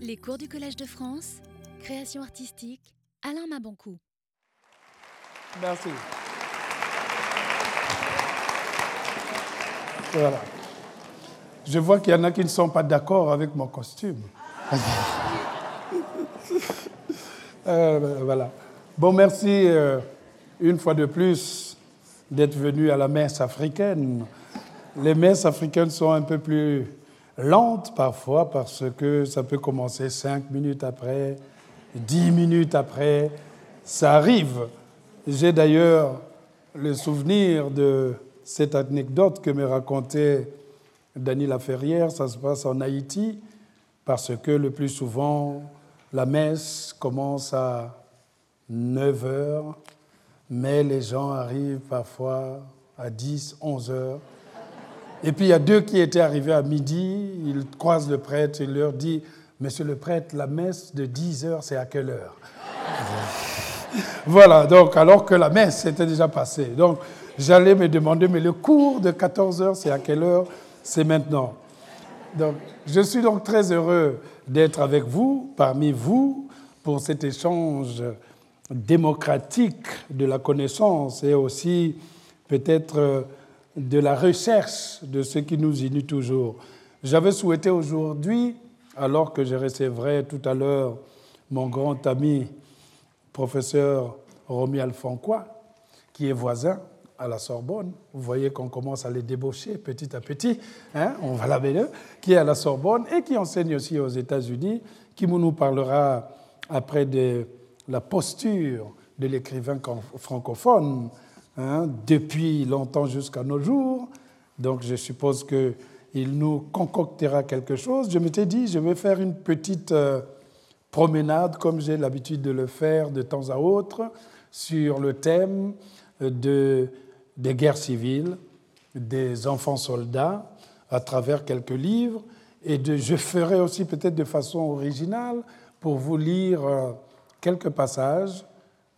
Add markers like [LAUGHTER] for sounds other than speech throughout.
Les cours du Collège de France, création artistique, Alain Maboncou. Merci. Voilà. Je vois qu'il y en a qui ne sont pas d'accord avec mon costume. [LAUGHS] Euh, voilà. Bon, merci euh, une fois de plus d'être venu à la messe africaine. Les messes africaines sont un peu plus lentes parfois parce que ça peut commencer cinq minutes après, dix minutes après. Ça arrive. J'ai d'ailleurs le souvenir de cette anecdote que me racontait Dany Laferrière. Ça se passe en Haïti parce que le plus souvent, la messe commence à 9 heures, mais les gens arrivent parfois à 10, 11 heures. Et puis il y a deux qui étaient arrivés à midi, ils croisent le prêtre, il leur dit Monsieur le prêtre, la messe de 10 heures, c'est à quelle heure? Voilà, donc alors que la messe était déjà passée. Donc j'allais me demander Mais le cours de 14 heures, c'est à quelle heure? C'est maintenant. Donc je suis donc très heureux d'être avec vous, parmi vous, pour cet échange démocratique de la connaissance et aussi peut-être de la recherche de ce qui nous unit toujours. J'avais souhaité aujourd'hui, alors que je recevrai tout à l'heure mon grand ami, professeur Romy Alfonquois, qui est voisin à la Sorbonne. Vous voyez qu'on commence à les débaucher petit à petit. Hein, on va la eux, qui est à la Sorbonne et qui enseigne aussi aux États-Unis, qui nous parlera après de la posture de l'écrivain francophone hein, depuis longtemps jusqu'à nos jours. Donc je suppose qu'il nous concoctera quelque chose. Je m'étais dit, je vais faire une petite euh, promenade, comme j'ai l'habitude de le faire de temps à autre, sur le thème de des guerres civiles, des enfants soldats, à travers quelques livres. Et je ferai aussi peut-être de façon originale pour vous lire euh, quelques passages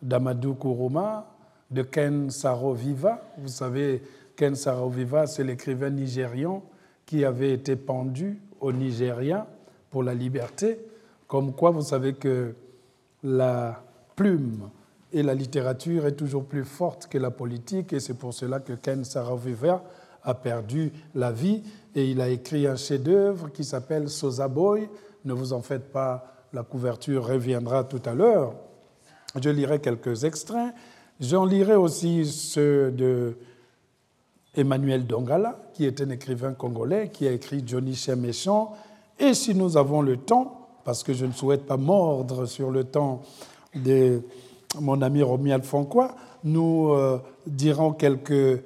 d'Amadou Kourouma, de Ken Saro-Viva. Vous savez, Ken Saro-Viva, c'est l'écrivain nigérian qui avait été pendu au Nigeria pour la liberté. Comme quoi, vous savez que la plume et la littérature est toujours plus forte que la politique, et c'est pour cela que Ken Saro-Wiwa a perdu la vie, et il a écrit un chef-d'œuvre qui s'appelle Sosa Boy. Ne vous en faites pas, la couverture reviendra tout à l'heure. Je lirai quelques extraits. J'en lirai aussi ceux de Emmanuel Dongala, qui est un écrivain congolais, qui a écrit Johnny Méchant. Et si nous avons le temps, parce que je ne souhaite pas mordre sur le temps des mon ami Romy Alfonquois, nous, euh, dirons quelques, euh,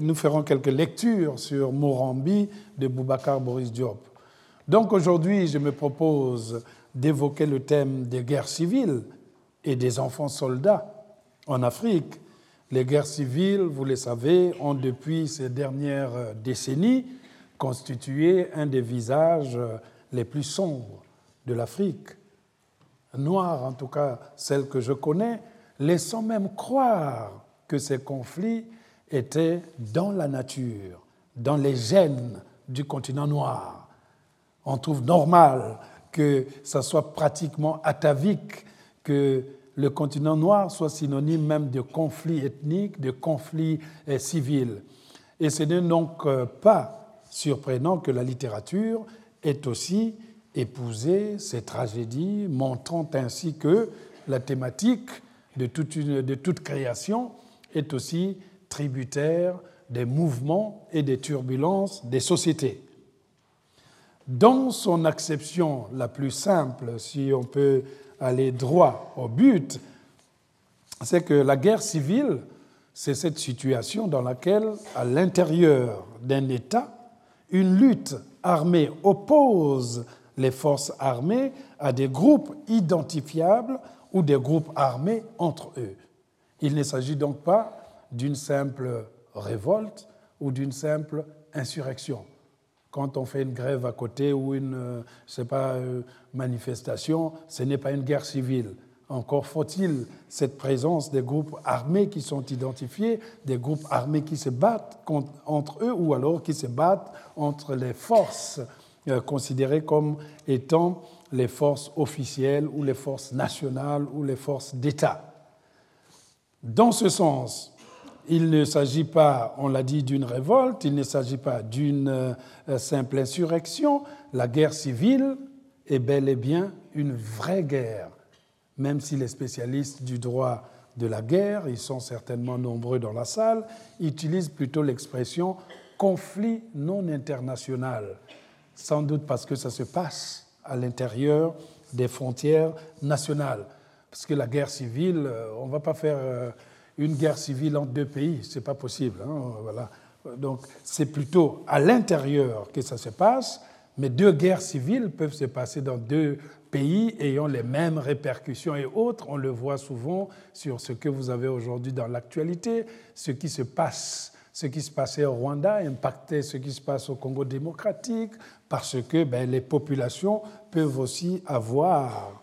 nous ferons quelques lectures sur Morambi de Boubacar Boris Diop. Donc aujourd'hui, je me propose d'évoquer le thème des guerres civiles et des enfants soldats en Afrique. Les guerres civiles, vous le savez, ont depuis ces dernières décennies constitué un des visages les plus sombres de l'Afrique noire, en tout cas celle que je connais, laissant même croire que ces conflits étaient dans la nature, dans les gènes du continent noir. On trouve normal que ça soit pratiquement atavique, que le continent noir soit synonyme même de conflits ethniques, de conflits eh, civils. Et ce n'est donc euh, pas surprenant que la littérature ait aussi épouser ces tragédies, montrant ainsi que la thématique de toute, de toute création est aussi tributaire des mouvements et des turbulences des sociétés. Dans son acception la plus simple, si on peut aller droit au but, c'est que la guerre civile, c'est cette situation dans laquelle, à l'intérieur d'un État, une lutte armée oppose les forces armées à des groupes identifiables ou des groupes armés entre eux. Il ne s'agit donc pas d'une simple révolte ou d'une simple insurrection. Quand on fait une grève à côté ou une euh, sais pas, euh, manifestation, ce n'est pas une guerre civile. Encore faut-il cette présence des groupes armés qui sont identifiés, des groupes armés qui se battent entre eux ou alors qui se battent entre les forces euh, considérées comme étant les forces officielles ou les forces nationales ou les forces d'État. Dans ce sens, il ne s'agit pas, on l'a dit, d'une révolte, il ne s'agit pas d'une euh, simple insurrection. La guerre civile est bel et bien une vraie guerre, même si les spécialistes du droit de la guerre, ils sont certainement nombreux dans la salle, utilisent plutôt l'expression conflit non international, sans doute parce que ça se passe à l'intérieur des frontières nationales. Parce que la guerre civile, euh, on ne va pas faire euh, une guerre civile entre deux pays, ce n'est pas possible. Hein, voilà. Donc c'est plutôt à l'intérieur que ça se passe, mais deux guerres civiles peuvent se passer dans deux pays ayant les mêmes répercussions et autres. On le voit souvent sur ce que vous avez aujourd'hui dans l'actualité, ce qui se passe. Ce qui se passait au Rwanda impactait ce qui se passe au Congo démocratique parce que ben, les populations peuvent aussi avoir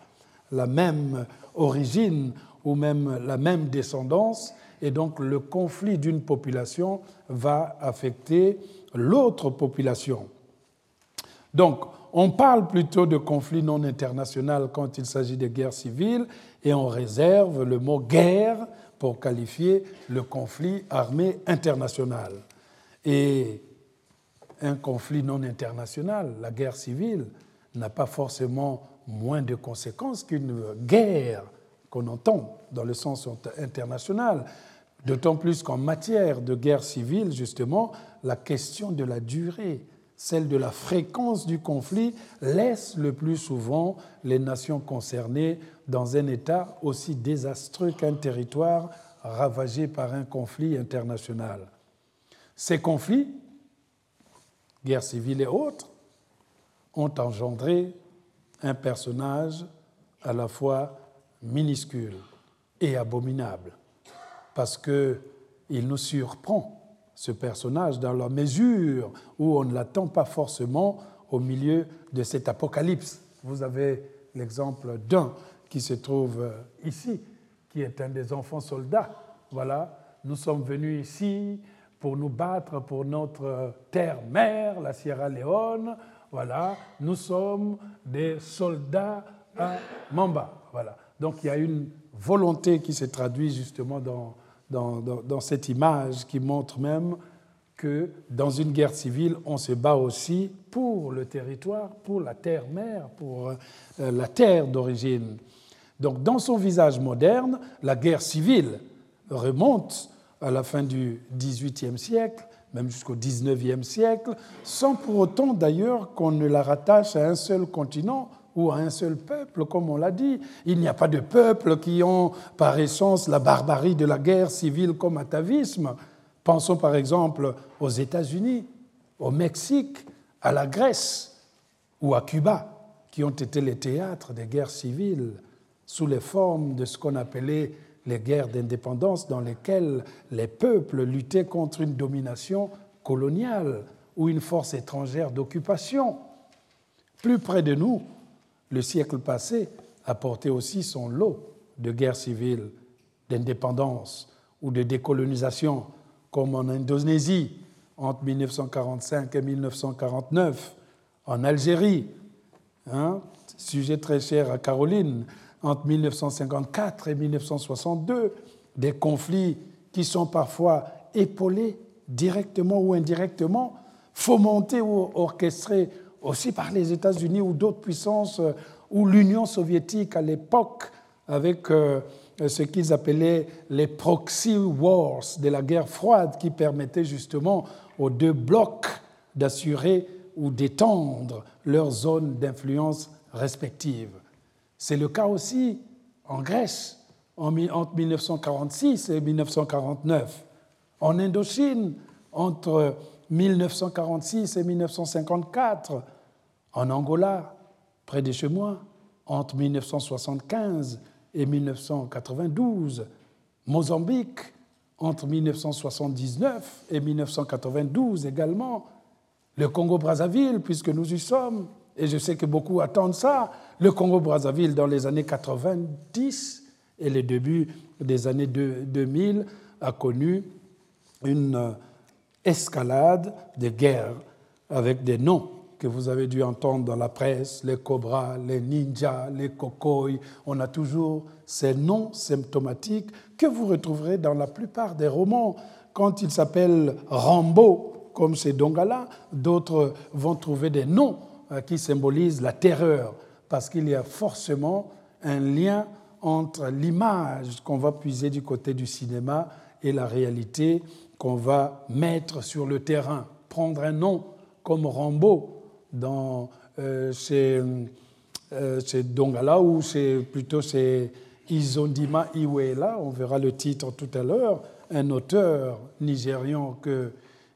la même origine ou même la même descendance, et donc le conflit d'une population va affecter l'autre population. Donc, on parle plutôt de conflit non international quand il s'agit de guerre civile, et on réserve le mot guerre pour qualifier le conflit armé international. Et un conflit non international, la guerre civile, n'a pas forcément moins de conséquences qu'une guerre qu'on entend dans le sens international. D'autant plus qu'en matière de guerre civile, justement, la question de la durée, celle de la fréquence du conflit, laisse le plus souvent les nations concernées dans un état aussi désastreux qu'un territoire ravagé par un conflit international. Ces conflits, guerre civile et autres, ont engendré un personnage à la fois minuscule et abominable, parce qu'il nous surprend, ce personnage, dans la mesure où on ne l'attend pas forcément au milieu de cet apocalypse. Vous avez l'exemple d'un qui se trouve ici, qui est un des enfants soldats. Voilà, nous sommes venus ici pour nous battre pour notre terre-mère, la Sierra Leone. Voilà, nous sommes des soldats à Mamba. Voilà. Donc il y a une volonté qui se traduit justement dans, cette image qui montre même que dans une guerre civile, on se bat aussi pour le territoire, pour la terre-mère, pour euh, la terre d'origine. Donc dans son visage moderne, la guerre civile remonte à la fin du XVIIIe siècle, même jusqu'au XIXe siècle, sans pour autant d'ailleurs qu'on ne la rattache à un seul continent ou à un seul peuple, comme on l'a dit. Il n'y a pas de peuple qui ont par essence la barbarie de la guerre civile comme atavisme. Pensons par exemple aux États-Unis, au Mexique, à la Grèce ou à Cuba, qui ont été les théâtres des guerres civiles sous les formes de ce qu'on appelait les guerres d'indépendance dans lesquelles les peuples luttaient contre une domination coloniale ou une force étrangère d'occupation. Plus près de nous, le siècle passé a porté aussi son lot de guerres civiles, d'indépendance ou de décolonisation, comme en Indonésie entre 1945 et 1949, en Algérie, hein, sujet très cher à Caroline, entre 1954 et 1962, des conflits qui sont parfois épaulés directement ou indirectement, fomentés ou orchestrés aussi par les États-Unis ou d'autres puissances, euh, ou l'Union soviétique à l'époque, avec euh, ce qu'ils appelaient les proxy wars de la guerre froide, qui permettaient justement aux deux blocs d'assurer ou d'étendre leurs zones d'influence respectives. C'est le cas aussi en Grèce entre 1946 et 1949, en Indochine entre 1946 et 1954, en Angola, près de chez moi, entre 1975 et 1992, Mozambique, entre 1979 et 1992 également, le Congo-Brazzaville, puisque nous y sommes, et je sais que beaucoup attendent ça, le Congo-Brazzaville dans les années 90 et les débuts des années 2000 a connu une escalade de guerres avec des noms que vous avez dû entendre dans la presse, les cobras, les ninjas, les kokoi. On a toujours ces noms symptomatiques que vous retrouverez dans la plupart des romans. Quand il s'appelle Rambo, comme c'est Dongala, d'autres vont trouver des noms euh, qui symbolisent la terreur, parce qu'il y a forcément un lien entre l'image qu'on va puiser du côté du cinéma et la réalité qu'on va mettre sur le terrain. Prendre un nom comme Rambo dans, euh, chez, euh, Dongala ou c'est plutôt chez Izondima Iwela, on verra le titre tout à l'heure, un auteur nigérian que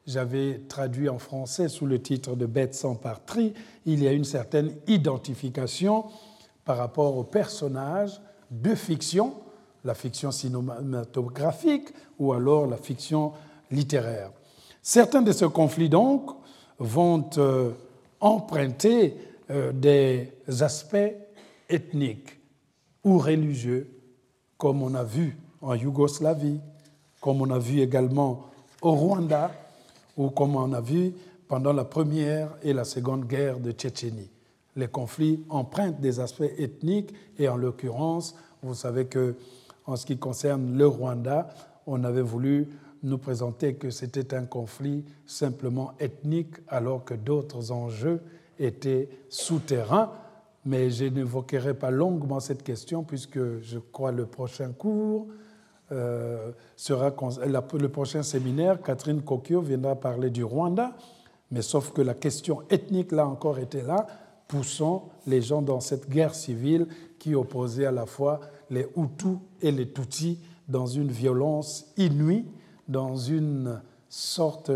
j'avais traduit en français sous le titre de Bête sans patrie, il y a une certaine identification par rapport aux personnages de fiction, la fiction cinématographique ou alors la fiction littéraire. Certains de ces conflits, donc, vont euh, emprunter euh, des aspects ethniques ou religieux, comme on a vu en Yougoslavie, comme on a vu également au Rwanda, ou comme on a vu pendant la première et la seconde guerre de Tchétchénie. Les conflits empruntent des aspects ethniques et en l'occurrence, vous savez que en ce qui concerne le Rwanda, on avait voulu nous présenter que c'était un conflit simplement ethnique alors que d'autres enjeux étaient souterrains. Mais je n'évoquerai pas longuement cette question puisque je crois le prochain cours euh, sera le prochain séminaire, Catherine Kokio viendra parler du Rwanda, mais sauf que la question ethnique, là encore, était là, poussant les gens dans cette guerre civile qui opposait à la fois les Hutus et les Tutsis dans une violence inouïe, dans une sorte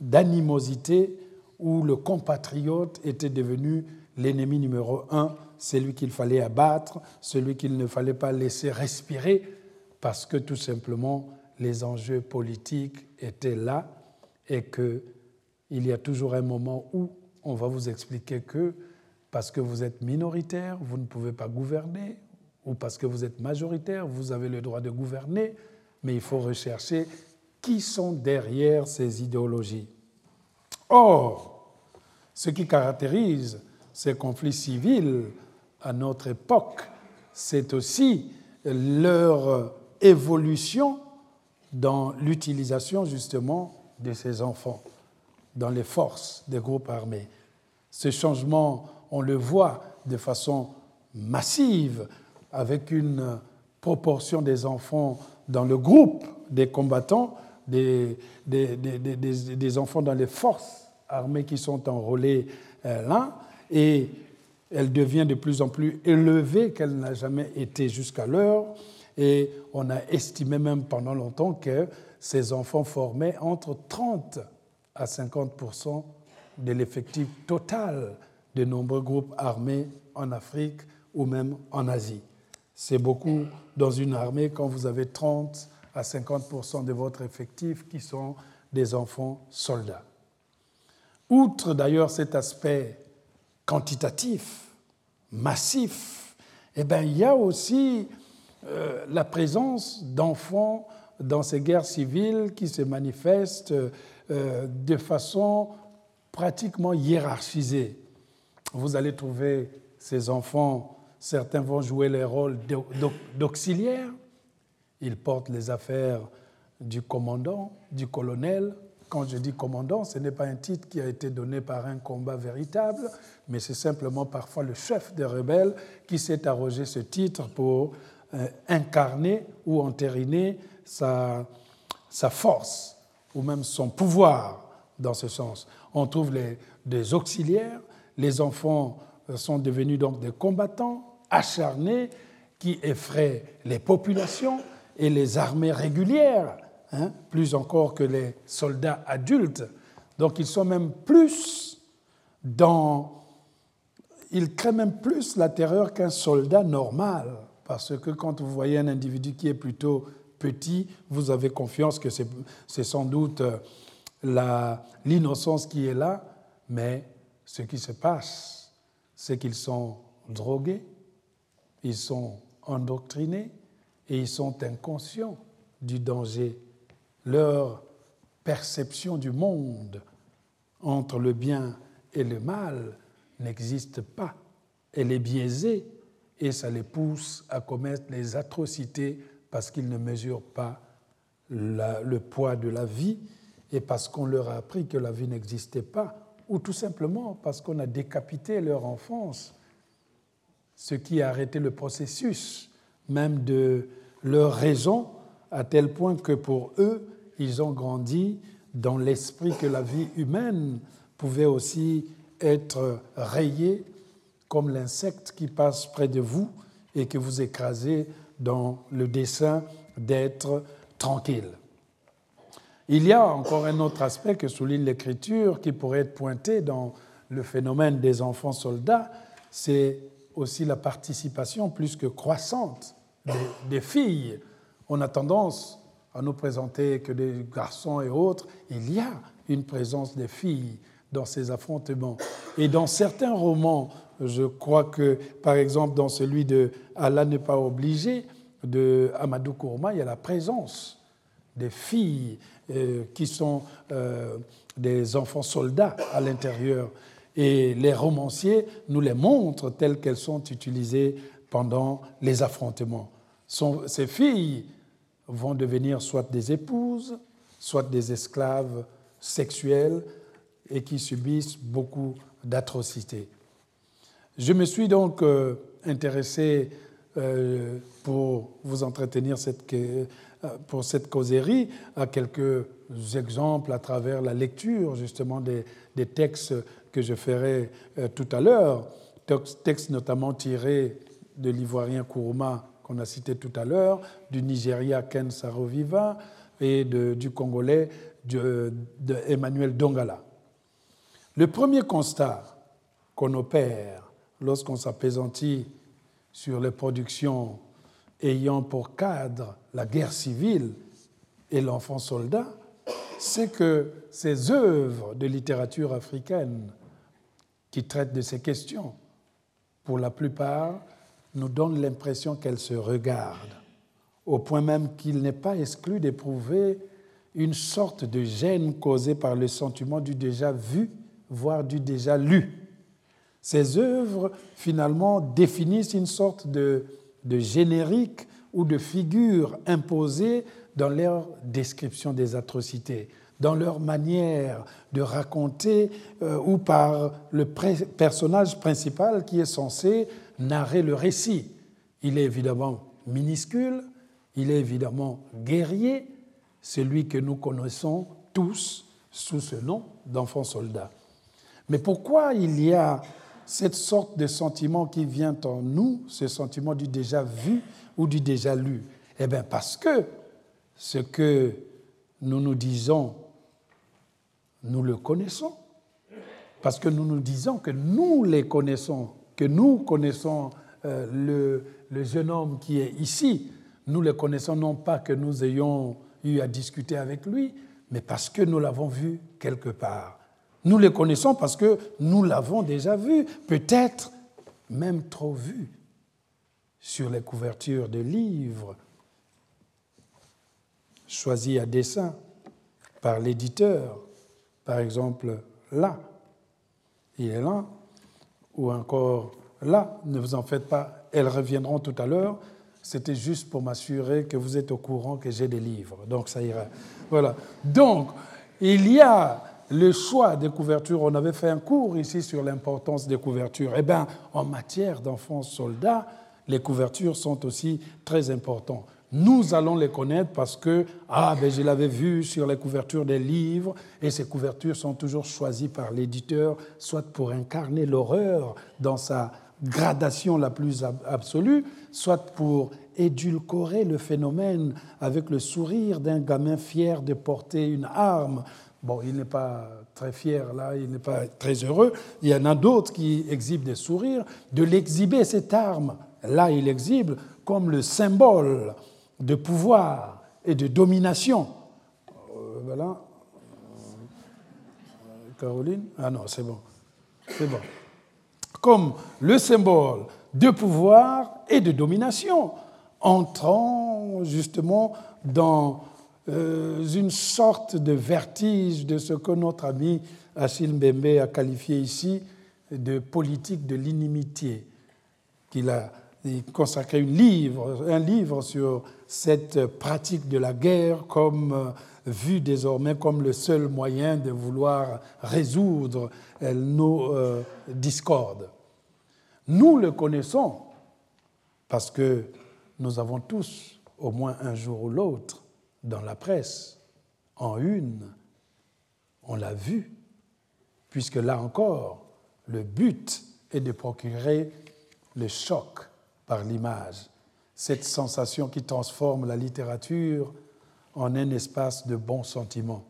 d'animosité où le compatriote était devenu l'ennemi numéro un, celui qu'il fallait abattre, celui qu'il ne fallait pas laisser respirer parce que tout simplement les enjeux politiques étaient là et qu'il y a toujours un moment où on va vous expliquer que parce que vous êtes minoritaire, vous ne pouvez pas gouverner, ou parce que vous êtes majoritaire, vous avez le droit de gouverner, mais il faut rechercher qui sont derrière ces idéologies. Or, ce qui caractérise ces conflits civils à notre époque, c'est aussi leur évolution dans l'utilisation justement de ces enfants dans les forces des groupes armés. Ce changement, on le voit de façon massive avec une proportion des enfants dans le groupe des combattants, des, enfants dans les forces armées qui sont enrôlés euh, là, et elle devient de plus en plus élevée qu'elle n'a jamais été jusqu'à l'heure. Et on a estimé même pendant longtemps que ces enfants formaient entre 30 à 50% de l'effectif total de nombreux groupes armés en Afrique ou même en Asie. C'est beaucoup dans une armée quand vous avez 30 à 50 de votre effectif qui sont des enfants soldats. Outre d'ailleurs cet aspect quantitatif, massif, eh bien, il y a aussi euh, la présence d'enfants dans ces guerres civiles qui se manifestent euh, de façon pratiquement hiérarchisée. Vous allez trouver ces enfants, certains vont jouer les rôles d'auxiliaires, ils portent les affaires du commandant, du colonel. Quand je dis commandant, ce n'est pas un titre qui a été donné par un combat véritable, mais c'est simplement parfois le chef des rebelles qui s'est arrogé ce titre pour euh, incarner ou entériner sa, force ou même son pouvoir dans ce sens. On trouve des auxiliaires, les enfants sont devenus donc des combattants acharnés qui effraient les populations et les armées régulières, hein, plus encore que les soldats adultes. Donc ils sont même plus dans... Ils créent même plus la terreur qu'un soldat normal. Parce que quand vous voyez un individu qui est plutôt petit, vous avez confiance que c'est sans doute euh, l'innocence qui est là, mais ce qui se passe, c'est qu'ils sont drogués, ils sont endoctrinés et ils sont inconscients du danger. Leur perception du monde entre le bien et le mal n'existent pas. Elle est biaisée et ça les pousse à commettre les atrocités parce qu'ils ne mesurent pas le poids de la vie et parce qu'on leur a appris que la vie n'existait pas, ou tout simplement parce qu'on a décapité leur enfance, ce qui a arrêté le processus même de leur raison, à tel point que pour eux, ils ont grandi dans l'esprit que la vie humaine pouvait aussi être rayée comme l'insecte qui passe près de vous et que vous écrasez dans le dessein d'être tranquille. Il y a encore un autre aspect que souligne l'Écriture qui pourrait être pointé dans le phénomène des enfants soldats, c'est aussi la participation plus que croissante des, filles. On a tendance à nous présenter que des garçons et autres. Il y a une présence des filles dans ces affrontements. Et dans certains romans, je crois que, par exemple, dans celui de Allah n'est pas obligé, de Amadou Kourma, il y a la présence des filles euh, qui sont euh, des enfants soldats à l'intérieur. Et les romanciers nous les montrent telles qu'elles sont utilisées pendant les affrontements. ces filles vont devenir soit des épouses, soit des esclaves sexuels et qui subissent beaucoup d'atrocités. Je me suis donc euh, intéressé pour vous entretenir cette, pour cette causerie à quelques exemples à travers la lecture justement des, textes que je ferai euh, tout à l'heure, textes notamment tirés de l'ivoirien Kourouma qu'on a cité tout à l'heure, du Nigeria Ken Saroviva et du Congolais de Emmanuel Dongala. Le premier constat qu'on opère lorsqu'on s'apaisantit sur les productions ayant pour cadre la guerre civile et l'enfant soldat, c'est que ces œuvres de littérature africaine qui traitent de ces questions, pour la plupart, nous donnent l'impression qu'elles se regardent, au point même qu'il n'est pas exclu d'éprouver une sorte de gêne causée par le sentiment du déjà vu, voire du déjà lu. Ces œuvres, finalement, définissent une sorte de de génériques ou de figures imposées dans leur description des atrocités, dans leur manière de raconter euh, ou par le personnage principal qui est censé narrer le récit. Il est évidemment minuscule, il est évidemment guerrier, celui que nous connaissons tous sous ce nom d'enfant soldat. Mais pourquoi il y a cette sorte de sentiment qui vient en nous, ce sentiment du déjà vu ou du déjà lu Eh bien parce que ce que nous nous disons, nous le connaissons. Parce que nous nous disons que nous les connaissons, que nous connaissons euh, le, le jeune homme qui est ici. Nous le connaissons non pas que nous ayons eu à discuter avec lui, mais parce que nous l'avons vu quelque part. Nous les connaissons parce que nous l'avons déjà vu, peut-être même trop vu sur les couvertures de livres choisis à dessein par l'éditeur. Par exemple, là, il est là, ou encore là, ne vous en faites pas, elles reviendront tout à l'heure. C'était juste pour m'assurer que vous êtes au courant que j'ai des livres. Donc ça ira. Voilà. Donc, il y a le choix des couvertures, on avait fait un cours ici sur l'importance des couvertures. Eh bien, en matière d'enfants soldats, les couvertures sont aussi très importantes. Nous allons les connaître parce que, ah, ben, je l'avais vu sur les couvertures des livres, et ces couvertures sont toujours choisies par l'éditeur, soit pour incarner l'horreur dans sa gradation la plus absolue, soit pour édulcorer le phénomène avec le sourire d'un gamin fier de porter une arme Bon, il n'est pas très fier là, il n'est pas très heureux. Il y en a d'autres qui exhibent des sourires. De l'exhiber, cette arme, là, il exhibe comme le symbole de pouvoir et de domination. Euh, voilà. Caroline? Ah non, c'est bon. C'est bon. Comme le symbole de pouvoir et de domination, entrant justement dans une sorte de vertige de ce que notre ami Achille Mbembe a qualifié ici de politique de l'inimitié, qu'il a consacré un livre, sur cette pratique de la guerre comme euh, vu désormais comme le seul moyen de vouloir résoudre euh, nos discordes. Nous le connaissons parce que nous avons tous, au moins un jour ou l'autre, dans la presse, en une, on l'a vu, puisque là encore, le but est de procurer le choc par l'image, cette sensation qui transforme la littérature en un espace de bons sentiments,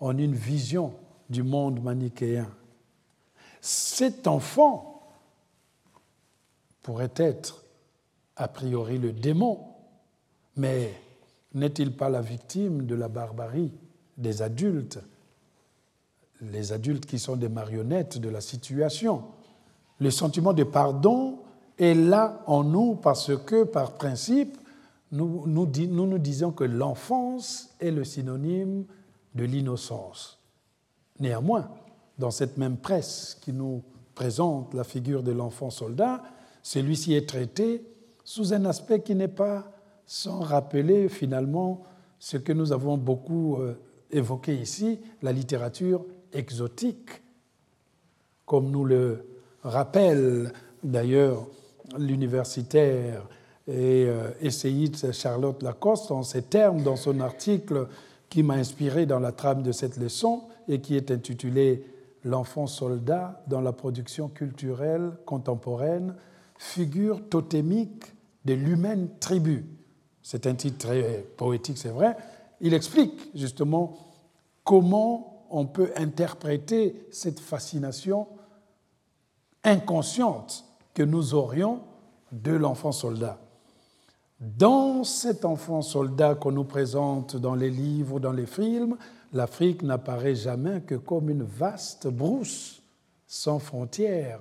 en une vision du monde manichéen. Cet enfant pourrait être a priori le démon, mais n'est-il pas la victime de la barbarie des adultes Les adultes qui sont des marionnettes de la situation? Le sentiment de pardon est là en nous parce que, par principe, nous nous, disons que l'enfance est le synonyme de l'innocence. Néanmoins, dans cette même presse qui nous présente la figure de l'enfant soldat, celui-ci est traité sous un aspect qui n'est pas sans rappeler finalement ce que nous avons beaucoup euh, évoqué ici, la littérature exotique, comme nous le rappelle d'ailleurs l'universitaire et euh, essayiste Charlotte Lacoste en ces termes dans son article qui m'a inspiré dans la trame de cette leçon et qui est intitulé L'enfant soldat dans la production culturelle contemporaine, figure totémique de l'humaine tribu c'est un titre très poétique, c'est vrai, il explique justement comment on peut interpréter cette fascination inconsciente que nous aurions de l'enfant soldat. Dans cet enfant soldat qu'on nous présente dans les livres, dans les films, l'Afrique n'apparaît jamais que comme une vaste brousse sans frontières,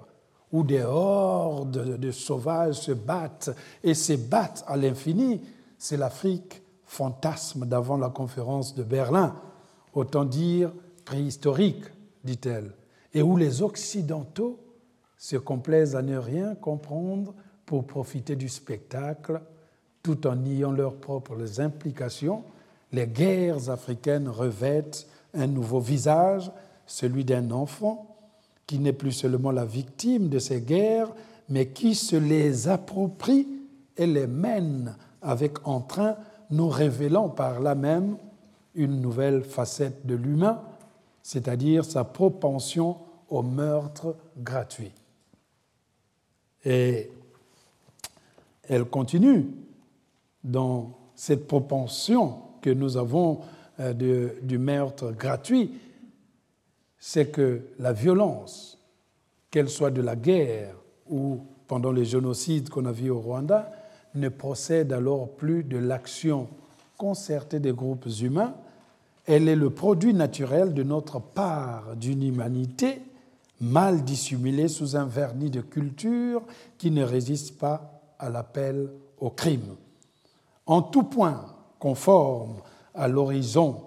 où des hordes de sauvages se battent et se battent à l'infini c'est l'Afrique fantasme d'avant la conférence de Berlin, autant dire préhistorique, dit-elle, et où les Occidentaux se complaisent à ne rien comprendre pour profiter du spectacle, tout en niant leurs propres implications, les guerres africaines revêtent un nouveau visage, celui d'un enfant qui n'est plus seulement la victime de ces guerres, mais qui se les approprie et les mène avec entrain, nous révélant par là même une nouvelle facette de l'humain, c'est-à-dire sa propension au meurtre gratuit. Et elle continue dans cette propension que nous avons euh, du meurtre gratuit, c'est que la violence, qu'elle soit de la guerre ou pendant les génocides qu'on a vus au Rwanda, ne procède alors plus de l'action concertée des groupes humains, elle est le produit naturel de notre part d'une humanité mal dissimulée sous un vernis de culture qui ne résiste pas à l'appel au crime. En tout point conforme à l'horizon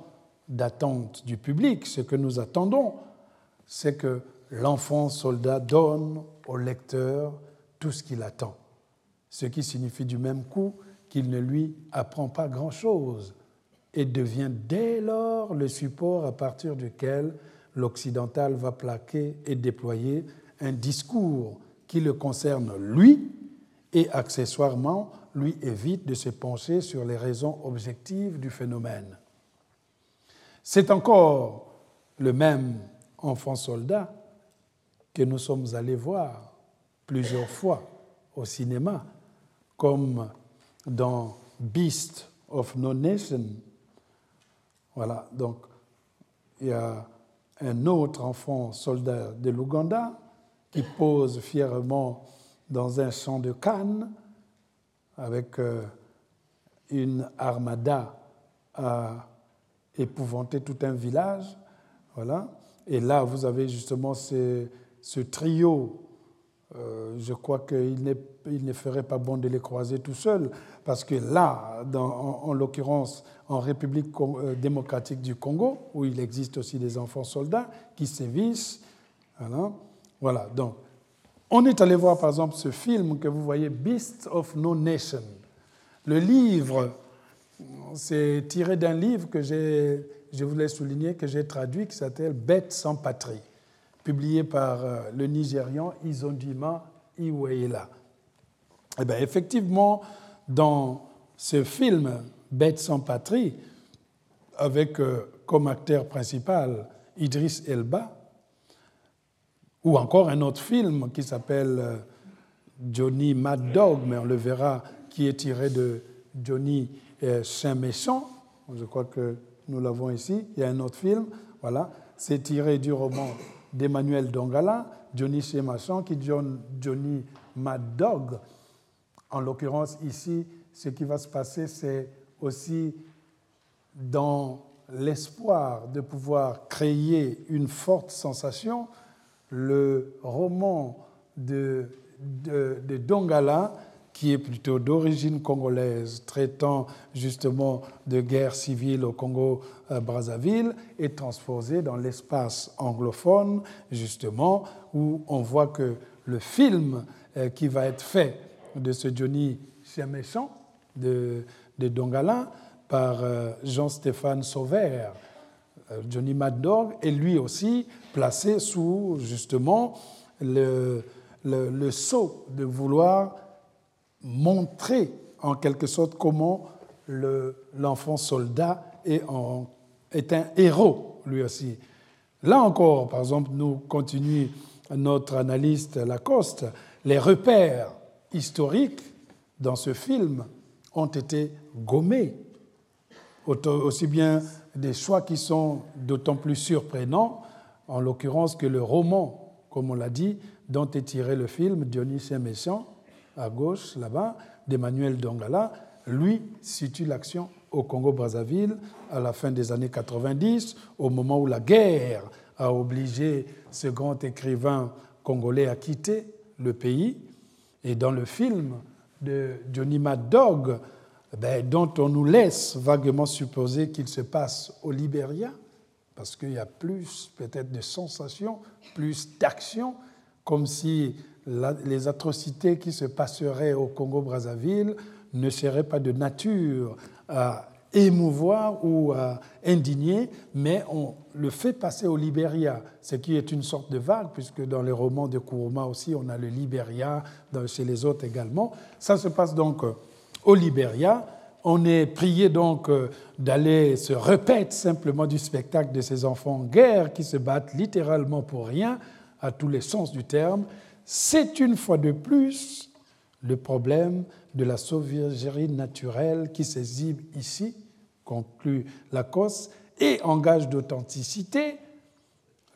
d'attente du public, ce que nous attendons, c'est que l'enfant soldat donne au lecteur tout ce qu'il attend ce qui signifie du même coup qu'il ne lui apprend pas grand-chose et devient dès lors le support à partir duquel l'occidental va plaquer et déployer un discours qui le concerne lui et accessoirement lui évite de se pencher sur les raisons objectives du phénomène. C'est encore le même enfant soldat que nous sommes allés voir plusieurs fois au cinéma comme dans Beast of No Nation. Voilà, donc il y a un autre enfant soldat de l'Ouganda qui pose fièrement dans un champ de canne avec euh, une armada à épouvanter tout un village. Voilà. Et là, vous avez justement ce, ce trio euh, je crois qu'il ne ferait pas bon de les croiser tout seuls, parce que là, en, l'occurrence en République euh, démocratique du Congo, où il existe aussi des enfants soldats qui sévissent, voilà, donc on est allé voir par exemple ce film que vous voyez, Beasts of No Nation. Le livre, c'est tiré d'un livre que je voulais souligner, que j'ai traduit, qui s'appelle Bêtes sans patrie publié par euh, le Nigérian Izondima Iweila. Eh bien, effectivement, dans ce film Bête sans patrie, avec euh, comme acteur principal Idriss Elba, ou encore un autre film qui s'appelle euh, Johnny Mad Dog, mais on le verra, qui est tiré de Johnny Saint-Méchant. Je crois que nous l'avons ici. Il y a un autre film, voilà. C'est tiré du roman d'Emmanuel Dongala, Johnny Chemachan, qui donne Johnny Mad Dog. En l'occurrence, ici, ce qui va se passer, c'est aussi dans l'espoir de pouvoir créer une forte sensation, le roman de, de, de Dongala qui est plutôt d'origine congolaise, traitant justement de guerre civile au Congo-Brazzaville, est transposé dans l'espace anglophone, justement, où on voit que le film euh, qui va être fait de ce Johnny Méchant de, de Dongala par euh, Jean-Stéphane Sauvert, euh, Johnny Mad Dog, est lui aussi placé sous justement le, le, le sceau de vouloir montrer en quelque sorte comment l'enfant soldat est, un héros lui aussi. Là encore, par exemple, nous continuons notre analyste Lacoste, les repères historiques dans ce film ont été gommés, aussi bien des choix qui sont d'autant plus surprenants, en l'occurrence que le roman, comme on l'a dit, dont est tiré le film, Dionysien Méchant, à gauche, là-bas, d'Emmanuel Dongala, lui situe l'action au Congo-Brazzaville à la fin des années 90, au moment où la guerre a obligé ce grand écrivain congolais à quitter le pays. Et dans le film de Johnny Mad Dog, ben, dont on nous laisse vaguement supposer qu'il se passe au Libéria, parce qu'il y a plus peut-être de sensations, plus d'action, comme si les atrocités qui se passeraient au Congo-Brazzaville ne seraient pas de nature à émouvoir ou à indigner, mais on le fait passer au Libéria, ce qui est une sorte de vague, puisque dans les romans de Kourouma aussi, on a le Libéria, chez les autres également. Ça se passe donc au Libéria. On est prié donc d'aller se repaître simplement du spectacle de ces enfants en guerre qui se battent littéralement pour rien, à tous les sens du terme, c'est une fois de plus le problème de la sauvagerie naturelle qui s'exhibe ici, conclut Lacoste, et en gage d'authenticité,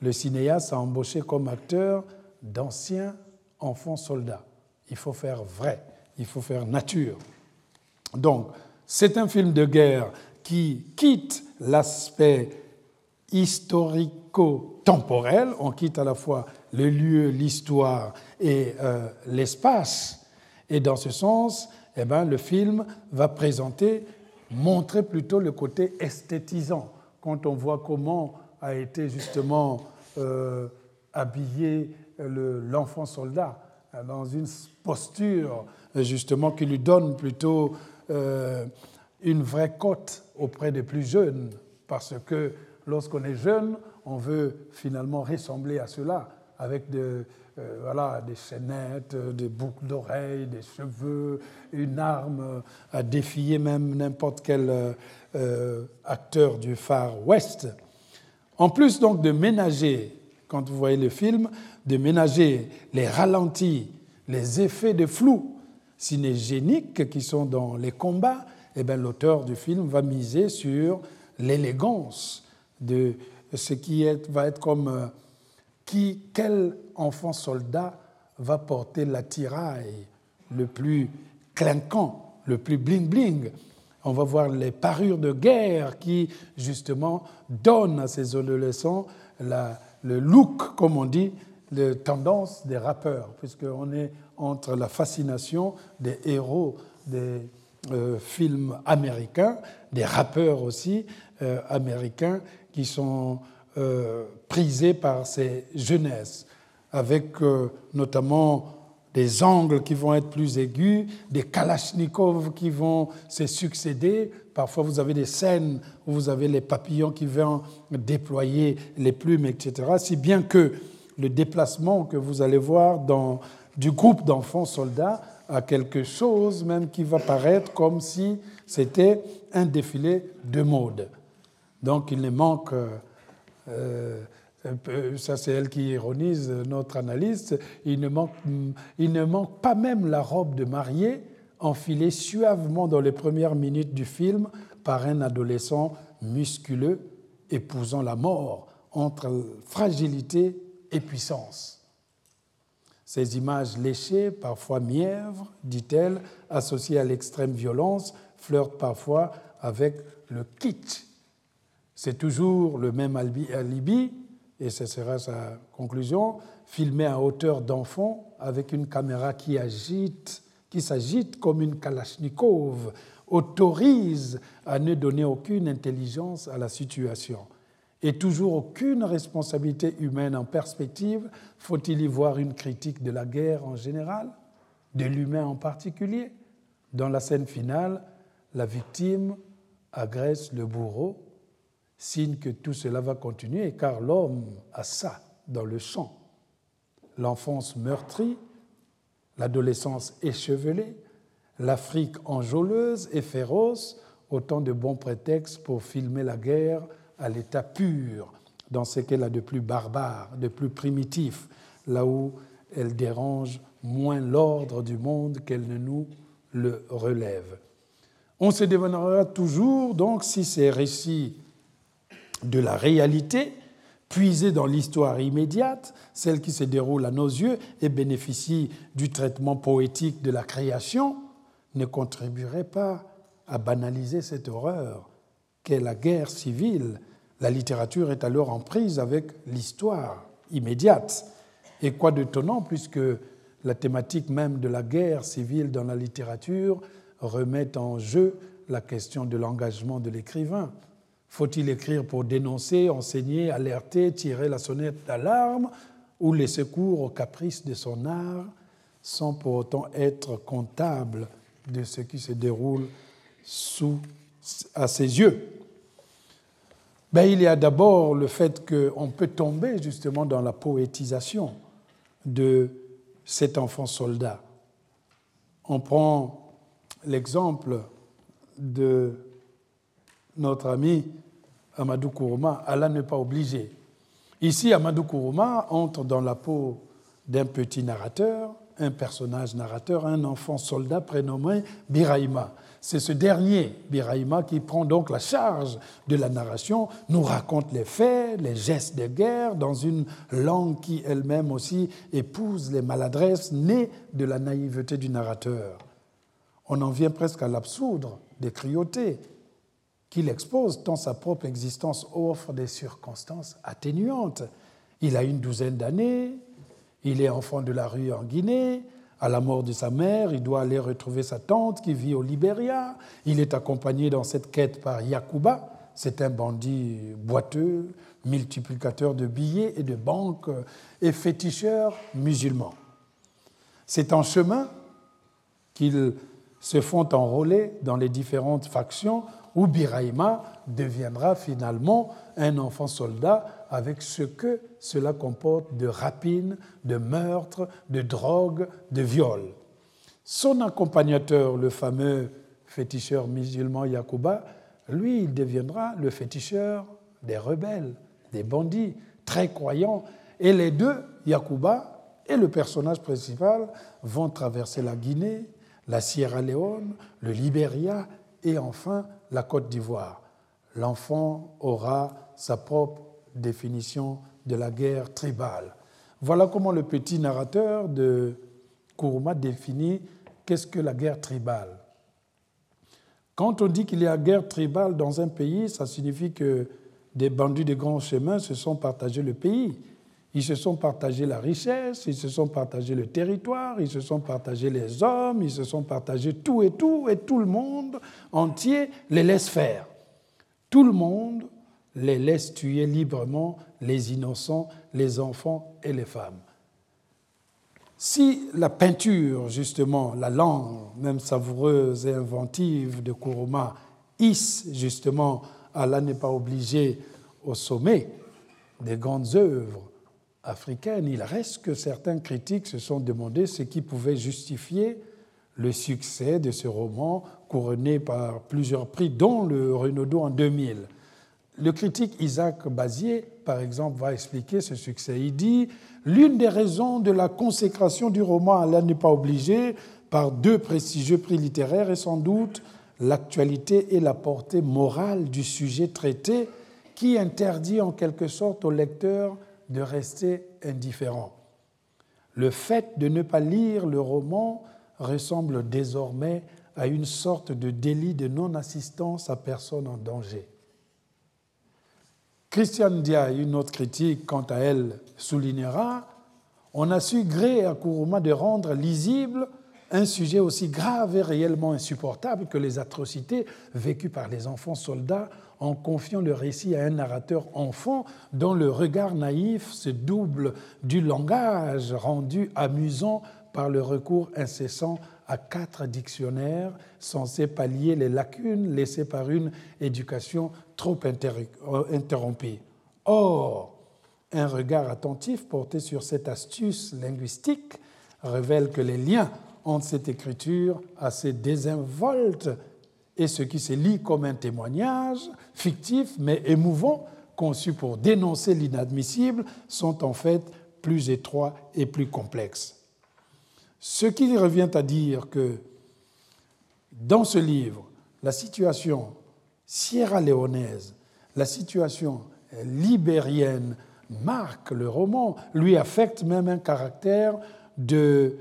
le cinéaste a embauché comme acteur d'anciens enfants soldats. Il faut faire vrai, il faut faire nature. Donc, c'est un film de guerre qui quitte l'aspect historico-temporel, on quitte à la fois le lieu, l'histoire et euh, l'espace. Et dans ce sens, eh ben, le film va présenter, montrer plutôt le côté esthétisant, quand on voit comment a été justement euh, habillé l'enfant soldat, dans une posture justement qui lui donne plutôt euh, une vraie cote auprès des plus jeunes, parce que lorsqu'on est jeune, on veut finalement ressembler à cela avec euh, voilà, des chaînettes, des boucles d'oreilles, des cheveux, une arme à défier même n'importe quel euh, acteur du Far West. En plus donc de ménager, quand vous voyez le film, de ménager les ralentis, les effets de flou cinégéniques qui sont dans les combats, eh bien, l'auteur du film va miser sur l'élégance de ce qui est, va être comme euh, qui, quel enfant soldat va porter l'attirail le plus clinquant, le plus bling-bling On va voir les parures de guerre qui, justement, donnent à ces adolescents le look, comme on dit, les tendances des rappeurs, puisqu'on est entre la fascination des héros des euh, films américains, des rappeurs aussi euh, américains qui sont euh, prisés par ces jeunesses, avec notamment des angles qui vont être plus aigus, des kalachnikovs qui vont se succéder. Parfois, vous avez des scènes où vous avez les papillons qui vont déployer les plumes, etc. Si bien que le déplacement que vous allez voir dans, du groupe d'enfants soldats a quelque chose même qui va paraître comme si c'était un défilé de mode. Donc il ne manque, euh, ça c'est elle qui ironise notre analyste, il ne, manque, il ne manque pas même la robe de mariée enfilée suavement dans les premières minutes du film par un adolescent musculeux épousant la mort entre fragilité et puissance. Ces images léchées, parfois mièvres, dit-elle, associées à l'extrême violence, flirtent parfois avec le kitsch. C'est toujours le même alibi, et ce sera sa conclusion, filmé à hauteur d'enfant avec une caméra qui agite, qui s'agite comme une kalachnikov, autorise à ne donner aucune intelligence à la situation. Et toujours aucune responsabilité humaine en perspective, faut-il y voir une critique de la guerre en général, de l'humain en particulier? Dans la scène finale, la victime agresse le bourreau, signe que tout cela va continuer, car l'homme a ça dans le sang. L'enfance meurtrie, l'adolescence échevelée, l'Afrique enjôleuse et féroce, autant de bons prétextes pour filmer la guerre à l'état pur, dans ce qu'elle a de plus barbare, de plus primitif, là où elle dérange moins l'ordre du monde qu'elle ne nous le relève. On se demandera toujours donc si ces récits de la réalité, puisés dans l'histoire immédiate, celle qui se déroule à nos yeux et bénéficie du traitement poétique de la création, ne contribueraient pas à banaliser cette horreur qu'est la guerre civile, la littérature est alors en prise avec l'histoire immédiate. Et quoi d'étonnant, puisque la thématique même de la guerre civile dans la littérature remet en jeu la question de l'engagement de l'écrivain. Faut-il écrire pour dénoncer, enseigner, alerter, tirer la sonnette d'alarme ou les secours aux caprices de son art sans pour autant être comptable de ce qui se déroule sous, à ses yeux? Ben, Il y a d'abord le fait qu'on peut tomber justement dans la poétisation de cet enfant soldat. On prend l'exemple de notre ami Amadou Kourouma, Allah n'est pas obligé. Ici, Amadou Kourouma entre dans la peau d'un petit narrateur, un personnage narrateur, un enfant soldat prénommé Biraïma. C'est ce dernier, Biraïma, qui prend donc la charge de la narration, nous raconte les faits, les gestes de guerre, dans une langue qui elle-même aussi épouse les maladresses nées de la naïveté du narrateur. On en vient presque à l'absurde des cruautés qu'il expose, tant sa propre existence offre des circonstances atténuantes. Il a une douzaine d'années, il est enfant de la rue en Guinée, à la mort de sa mère, il doit aller retrouver sa tante qui vit au Libéria. Il est accompagné dans cette quête par Yakuba. C'est un bandit boiteux, multiplicateur de billets et de banques et féticheur musulman. C'est en chemin qu'ils se font enrôler dans les différentes factions où Biraïma deviendra finalement un enfant soldat avec ce que cela comporte de rapines, de meurtres, de drogue, de viols. Son accompagnateur, le fameux féticheur musulman Yacouba, lui, il deviendra le féticheur des rebelles, des bandits, très croyants. Et les deux, Yacouba et le personnage principal, vont traverser la Guinée, la Sierra Leone, le Libéria et enfin la Côte d'Ivoire. L'enfant aura sa propre définition de la guerre tribale. Voilà comment le petit narrateur de Kourouma définit qu'est-ce que la guerre tribale. Quand on dit qu'il y a guerre tribale dans un pays, ça signifie que des bandits de grands chemins se sont partagés le pays. Ils se sont partagés la richesse, ils se sont partagés le territoire, ils se sont partagés les hommes, ils se sont partagés tout et tout, et tout le monde entier les laisse faire. Tout le monde les laisse tuer librement les innocents, les enfants et les femmes. Si la peinture, justement, la langue, même savoureuse et inventive de Kuruma, hisse justement Allah n'est pas obligé au sommet des grandes œuvres africaines, il reste que certains critiques se sont demandé ce qui pouvait justifier le succès de ce roman couronné par plusieurs prix, dont le Renaudot en 2000. Le critique Isaac Bazier, par exemple, va expliquer ce succès. Il dit L'une des raisons de la consécration du roman Allah n'est pas obligé par deux prestigieux prix littéraires est sans doute l'actualité et la portée morale du sujet traité qui interdit en quelque sorte au lecteur de rester indifférent. Le fait de ne pas lire le roman ressemble désormais à une sorte de délit de non-assistance à personne en danger. Christiane Dia, une autre critique, quant à elle, soulignera On a su gré à Kourouma de rendre lisible un sujet aussi grave et réellement insupportable que les atrocités vécues par les enfants soldats en confiant le récit à un narrateur enfant dont le regard naïf se double du langage rendu amusant par le recours incessant à quatre dictionnaires censés pallier les lacunes laissées par une éducation trop interrompue. Or, un regard attentif porté sur cette astuce linguistique révèle que les liens entre cette écriture assez désinvolte et ce qui se lit comme un témoignage fictif mais émouvant, conçu pour dénoncer l'inadmissible, sont en fait plus étroits et plus complexes. Ce qui revient à dire que dans ce livre, la situation sierra-léonaise, la situation libérienne marque le roman, lui affecte même un caractère de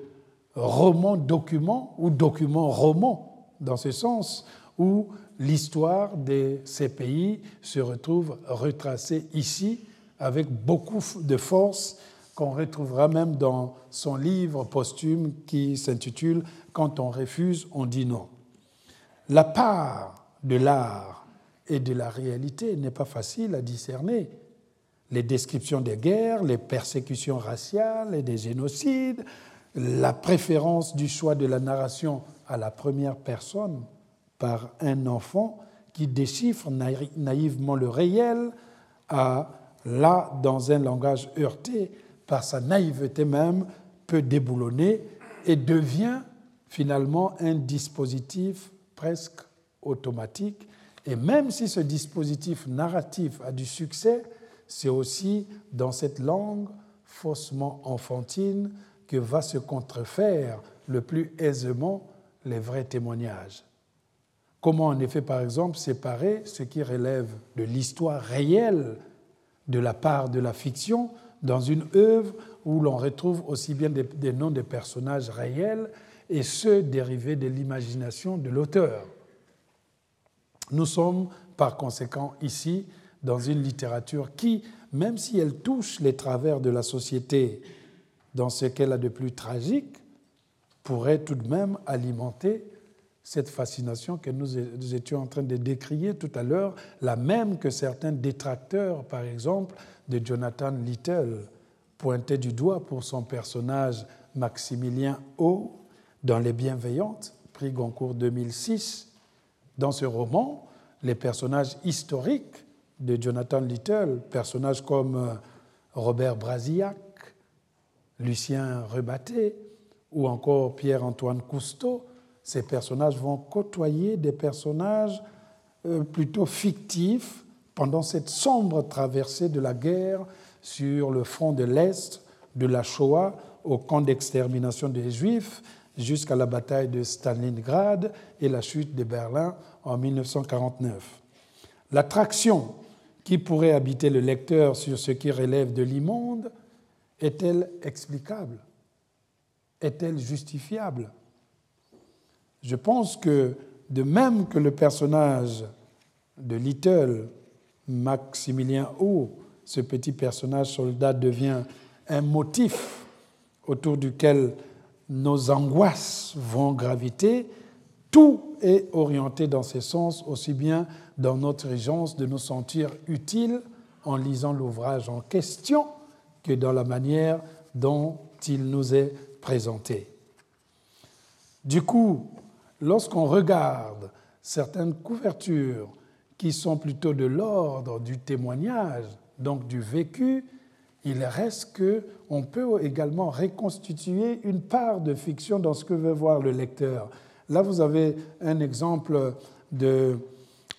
roman-document ou document-roman, dans ce sens où l'histoire de ces pays se retrouve retracée ici avec beaucoup de force qu'on retrouvera même dans son livre posthume qui s'intitule Quand on refuse, on dit non. La part de l'art et de la réalité n'est pas facile à discerner. Les descriptions des guerres, les persécutions raciales et des génocides, la préférence du choix de la narration à la première personne par un enfant qui déchiffre naïvement le réel, là, dans un langage heurté, par sa naïveté même, peut déboulonner et devient finalement un dispositif presque automatique. Et même si ce dispositif narratif a du succès, c'est aussi dans cette langue faussement enfantine que va se contrefaire le plus aisément les vrais témoignages. Comment en effet, par exemple, séparer ce qui relève de l'histoire réelle de la part de la fiction dans une œuvre où l'on retrouve aussi bien des, noms de personnages réels et ceux dérivés de l'imagination de l'auteur. Nous sommes par conséquent ici dans une littérature qui, même si elle touche les travers de la société dans ce qu'elle a de plus tragique, pourrait tout de même alimenter cette fascination que nous étions en train de décrier tout à l'heure, la même que certains détracteurs, par exemple, de Jonathan Little, pointaient du doigt pour son personnage Maximilien O dans Les Bienveillantes, prix Goncourt 2006. Dans ce roman, les personnages historiques de Jonathan Little, personnages comme euh, Robert Brasillac, Lucien Rebatté ou encore Pierre-Antoine Cousteau, ces personnages vont côtoyer des personnages euh, plutôt fictifs pendant cette sombre traversée de la guerre sur le front de l'Est, de la Shoah au camp d'extermination des Juifs jusqu'à la bataille de Stalingrad et la chute de Berlin en 1949. L'attraction qui pourrait habiter le lecteur sur ce qui relève de l'immonde est-elle explicable? Est-elle justifiable? Je pense que de même que le personnage de Little, Maximilien O, ce petit personnage soldat devient un motif autour duquel nos angoisses vont graviter, tout est orienté dans ce sens, aussi bien dans notre urgence de nous sentir utiles en lisant l'ouvrage en question que dans la manière dont il nous est présenté. Du coup, lorsqu'on regarde certaines couvertures qui sont plutôt de l'ordre du témoignage, donc du vécu, il reste que on peut également reconstituer une part de fiction dans ce que veut voir le lecteur. Là, vous avez un exemple de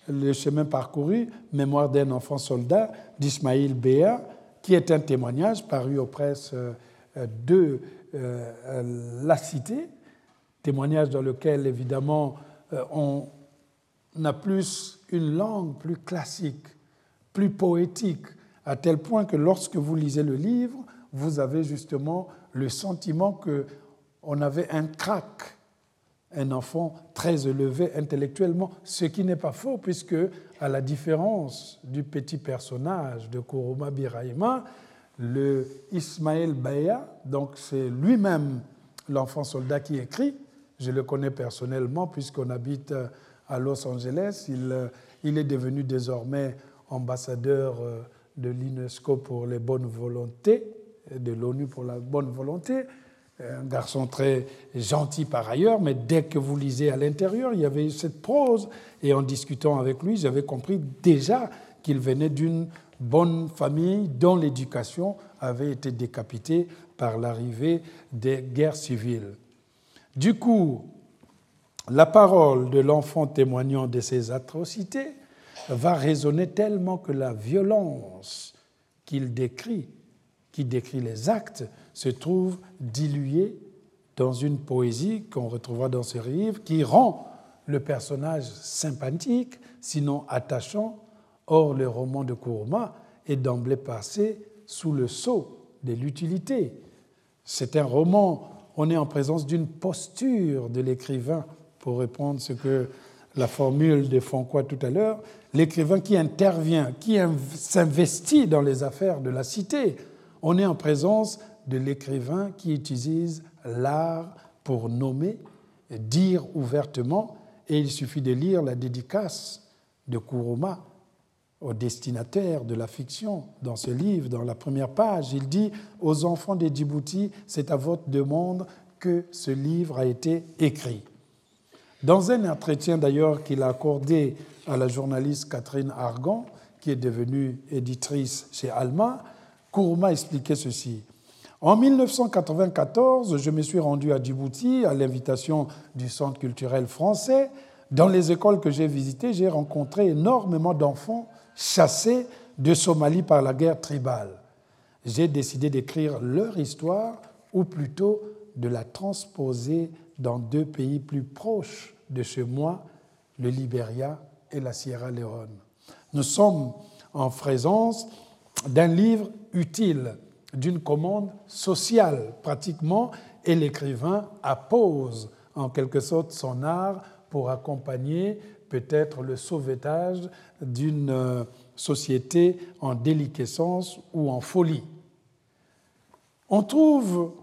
le chemin parcouru, Mémoire d'un enfant soldat d'Ismaïl Béa, qui est un témoignage paru aux presses euh, de euh, La Cité, témoignage dans lequel, évidemment, euh, on a plus une langue plus classique, plus poétique, à tel point que lorsque vous lisez le livre, vous avez justement le sentiment que on avait un crack, un enfant très élevé intellectuellement, ce qui n'est pas faux puisque, à la différence du petit personnage de Kuruma Biraima, le Ismaël Baya, donc c'est lui-même l'enfant soldat qui écrit, je le connais personnellement puisqu'on habite à Los Angeles, il, il est devenu désormais ambassadeur euh, de l'UNESCO pour les bonnes volontés, de l'ONU pour la bonne volonté, un garçon très gentil par ailleurs, mais dès que vous lisez à l'intérieur, il y avait cette prose, et en discutant avec lui, j'avais compris déjà qu'il venait d'une bonne famille dont l'éducation avait été décapitée par l'arrivée des guerres civiles. Du coup, la parole de l'enfant témoignant de ces atrocités va résonner tellement que la violence qu'il décrit, qui décrit les actes, se trouve diluée dans une poésie qu'on retrouvera dans ce livre, qui rend le personnage sympathique, sinon attachant. Or, le roman de Kourma est d'emblée passé sous le sceau de l'utilité. C'est un roman, on est en présence d'une posture de l'écrivain, pour répondre à ce que la formule de Fonquois tout à l'heure, l'écrivain qui intervient, qui s'investit dans les affaires de la cité. On est en présence de l'écrivain qui utilise l'art pour nommer, dire ouvertement, et il suffit de lire la dédicace de Kuruma au destinataire de la fiction dans ce livre, dans la première page. Il dit aux enfants de Djibouti, c'est à votre demande que ce livre a été écrit. Dans un entretien d'ailleurs qu'il a accordé à la journaliste Catherine Argan, qui est devenue éditrice chez Alma, Kourouma expliquait ceci. En 1994, je me suis rendu à Djibouti à l'invitation du Centre culturel français. Dans les écoles que j'ai visitées, j'ai rencontré énormément d'enfants chassés de Somalie par la guerre tribale. J'ai décidé d'écrire leur histoire, ou plutôt de la transposer dans deux pays plus proches de chez moi, le Libéria et la Sierra Leone. Nous sommes en présence d'un livre utile, d'une commande sociale pratiquement, et l'écrivain appose en quelque sorte son art pour accompagner peut-être le sauvetage d'une euh, société en déliquescence ou en folie. On trouve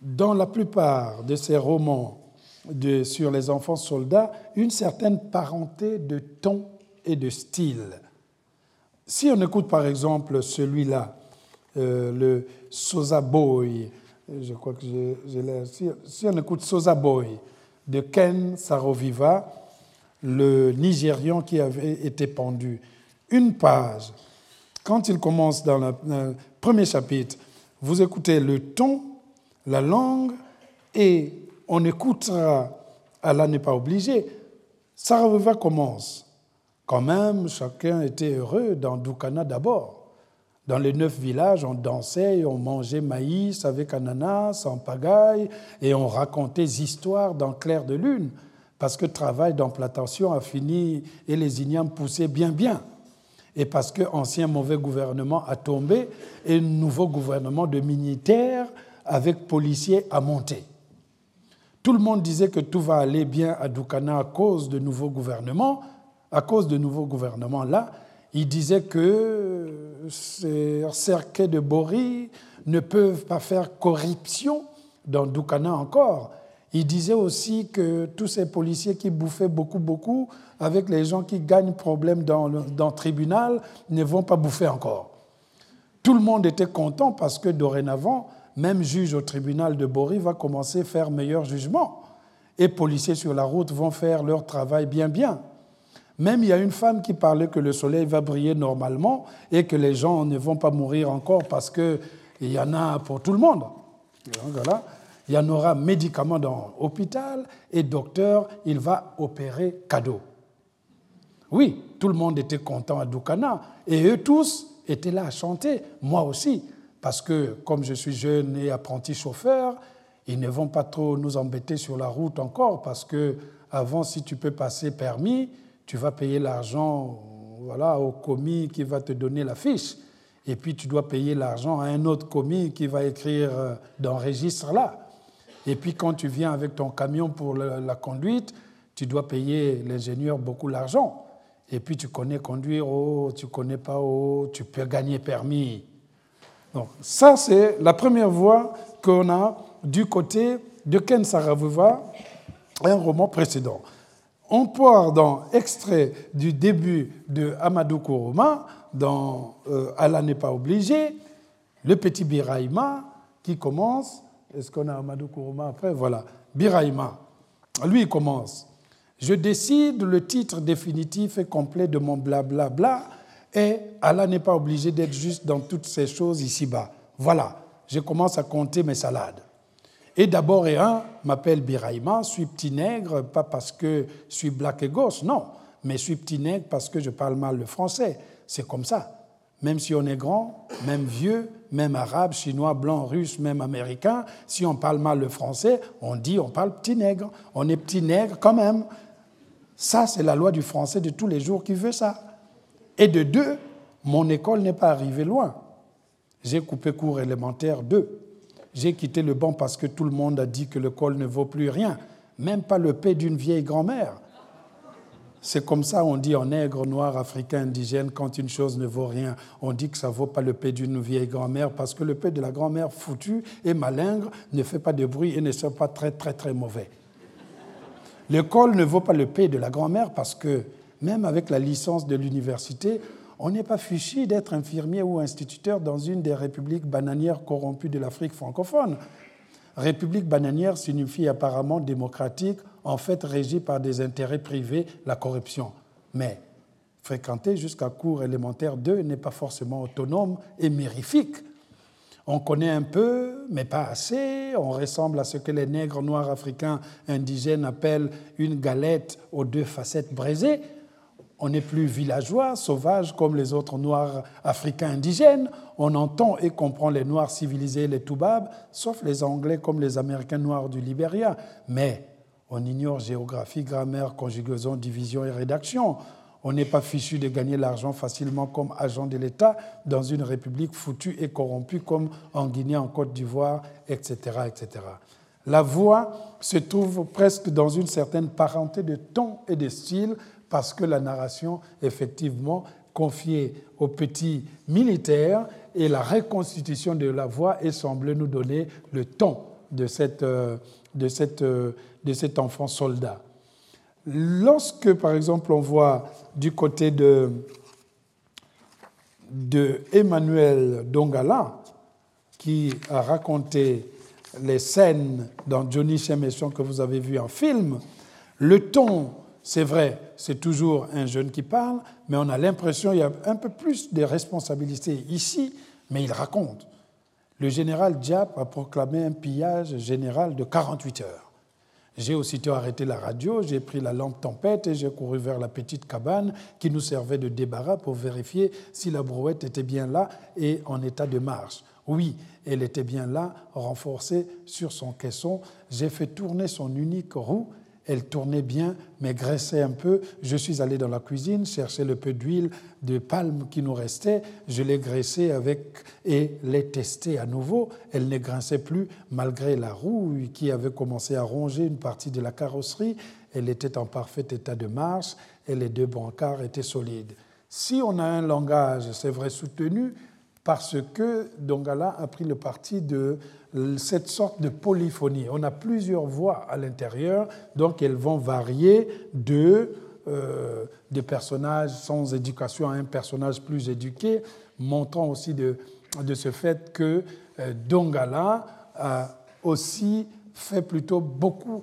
dans la plupart de ces romans de, sur les enfants soldats une certaine parenté de ton et de style. Si on écoute par exemple celui-là, euh, le Sosa Boy, je crois que je, l'ai. Si, on écoute Sosa Boy de Ken Saroviva, le Nigérian qui avait été pendu, une page, quand il commence dans le premier chapitre, vous écoutez le ton, la langue et on écoutera, Allah n'est pas obligé. Saraveva commence. Quand même, chacun était heureux dans Dukana d'abord. Dans les neuf villages, on dansait, on mangeait maïs avec ananas, en pagaille, et on racontait histoires dans clair de lune, parce que travail d'implantation a fini et les ignames poussaient bien bien. Et parce que l'ancien mauvais gouvernement a tombé et nouveau gouvernement de militaires avec policiers a monté. Tout le monde disait que tout va aller bien à Dukana à cause de nouveaux gouvernements. À cause de nouveaux gouvernements là, Il disait que ces cerquets de Bori ne peuvent pas faire corruption dans Doukana encore. Il disait aussi que tous ces policiers qui bouffaient beaucoup, beaucoup, avec les gens qui gagnent problème dans le, dans tribunal, ne vont pas bouffer encore. Tout le monde était content parce que dorénavant, même juge au tribunal de Bori va commencer à faire meilleur jugement. Et policiers sur la route vont faire leur travail bien, bien. Même il y a une femme qui parlait que le soleil va briller normalement et que les gens ne vont pas mourir encore parce qu'il y en a pour tout le monde. voilà. Il y en aura médicaments dans l'hôpital et docteur, il va opérer cadeau. Oui, tout le monde était content à Doukana et eux tous étaient là à chanter, moi aussi, parce que comme je suis jeune et apprenti chauffeur, ils ne vont pas trop nous embêter sur la route encore parce que avant, si tu peux passer permis, tu vas payer l'argent voilà, au commis qui va te donner la fiche. Et puis tu dois payer l'argent à un autre commis qui va écrire euh, dans registre là. Et puis quand tu viens avec ton camion pour la conduite, tu dois payer l'ingénieur beaucoup l'argent. Et puis tu connais conduire, oh, tu connais pas, oh, tu peux gagner permis. Donc ça, c'est la première voie qu'on a du côté de Ken Saravuva, un roman précédent. On part dans extrait du début de Amadou Kourouma, dans euh, Allah n'est pas obligé, le petit Biraïma qui commence. Est-ce qu'on a Amadou Kourouma après? Voilà, Biraïma. Lui, commence. Je décide le titre définitif et complet de mon blablabla bla, bla, et Allah n'est pas obligé d'être juste dans toutes ces choses ici-bas. Voilà, je commence à compter mes salades. Et d'abord et un m'appelle Biraïma, suis petit nègre, pas parce que je suis black et gosse, non, mais suis petit nègre parce que je parle mal le français. C'est comme ça. Même si on est grand, même vieux, même arabe, chinois, blanc, russe, même américain, si on parle mal le français, on dit on parle petit nègre. On est petit nègre quand même. Ça, c'est la loi du français de tous les jours qui veut ça. Et de deux, mon école n'est pas arrivée loin. J'ai coupé cours élémentaire 2. J'ai quitté le banc parce que tout le monde a dit que l'école ne vaut plus rien, même pas le paix d'une vieille grand-mère. C'est comme ça, on dit en nègre, noir, africain, indigène, quand une chose ne vaut rien, on dit que ça ne vaut pas le paix d'une vieille grand-mère, parce que le paix de la grand-mère foutue et malingre ne fait pas de bruit et ne sera pas très, très, très mauvais. L'école ne vaut pas le paix de la grand-mère parce que même avec la licence de l'université, on n'est pas fichu d'être infirmier ou instituteur dans une des républiques bananières corrompues de l'Afrique francophone. République bananière signifie apparemment démocratique, en fait régie par des intérêts privés, la corruption. Mais fréquenter jusqu'à cours élémentaire 2 n'est pas forcément autonome et mérifique. On connaît un peu, mais pas assez. On ressemble à ce que les nègres noirs africains indigènes appellent une galette aux deux facettes brisées. On n'est plus villageois, sauvage comme les autres Noirs africains indigènes. On entend et comprend les Noirs civilisés, les Toubabs, sauf les Anglais comme les Américains noirs du Libéria. Mais on ignore géographie, grammaire, conjugaison, division et rédaction. On n'est pas fichu de gagner l'argent facilement comme agent de l'État dans une république foutue et corrompue comme en Guinée, en Côte d'Ivoire, etc., etc. La voix se trouve presque dans une certaine parenté de ton et de style parce que la narration, effectivement, confiée aux petits militaires et la reconstitution de la voix et semble nous donner le ton de, cette, euh, de, cette, euh, de cet enfant soldat. Lorsque, par exemple, on voit du côté de, de Emmanuel Dongala, qui a raconté les scènes dans Johnny Chemesson que vous avez vu en film, le ton c'est vrai, c'est toujours un jeune qui parle, mais on a l'impression qu'il y a un peu plus de responsabilité ici, mais il raconte. Le général Diap a proclamé un pillage général de 48 heures. J'ai aussitôt arrêté la radio, j'ai pris la lampe tempête et j'ai couru vers la petite cabane qui nous servait de débarras pour vérifier si la brouette était bien là et en état de marche. Oui, elle était bien là, renforcée sur son caisson. J'ai fait tourner son unique roue elle tournait bien, mais graissait un peu. Je suis allé dans la cuisine chercher le peu d'huile de palme qui nous restait. Je l'ai graissée avec et l'ai testée à nouveau. Elle ne grinçait plus malgré la roue qui avait commencé à ronger une partie de la carrosserie. Elle était en parfait état de marche et les deux brancards étaient solides. Si on a un langage, c'est vrai, soutenu, parce que Dongala a pris le parti de cette sorte de polyphonie. On a plusieurs voix à l'intérieur, donc elles vont varier de euh, des personnages sans éducation à un personnage plus éduqué, montrant aussi de, ce fait que euh, Dongala a aussi fait plutôt beaucoup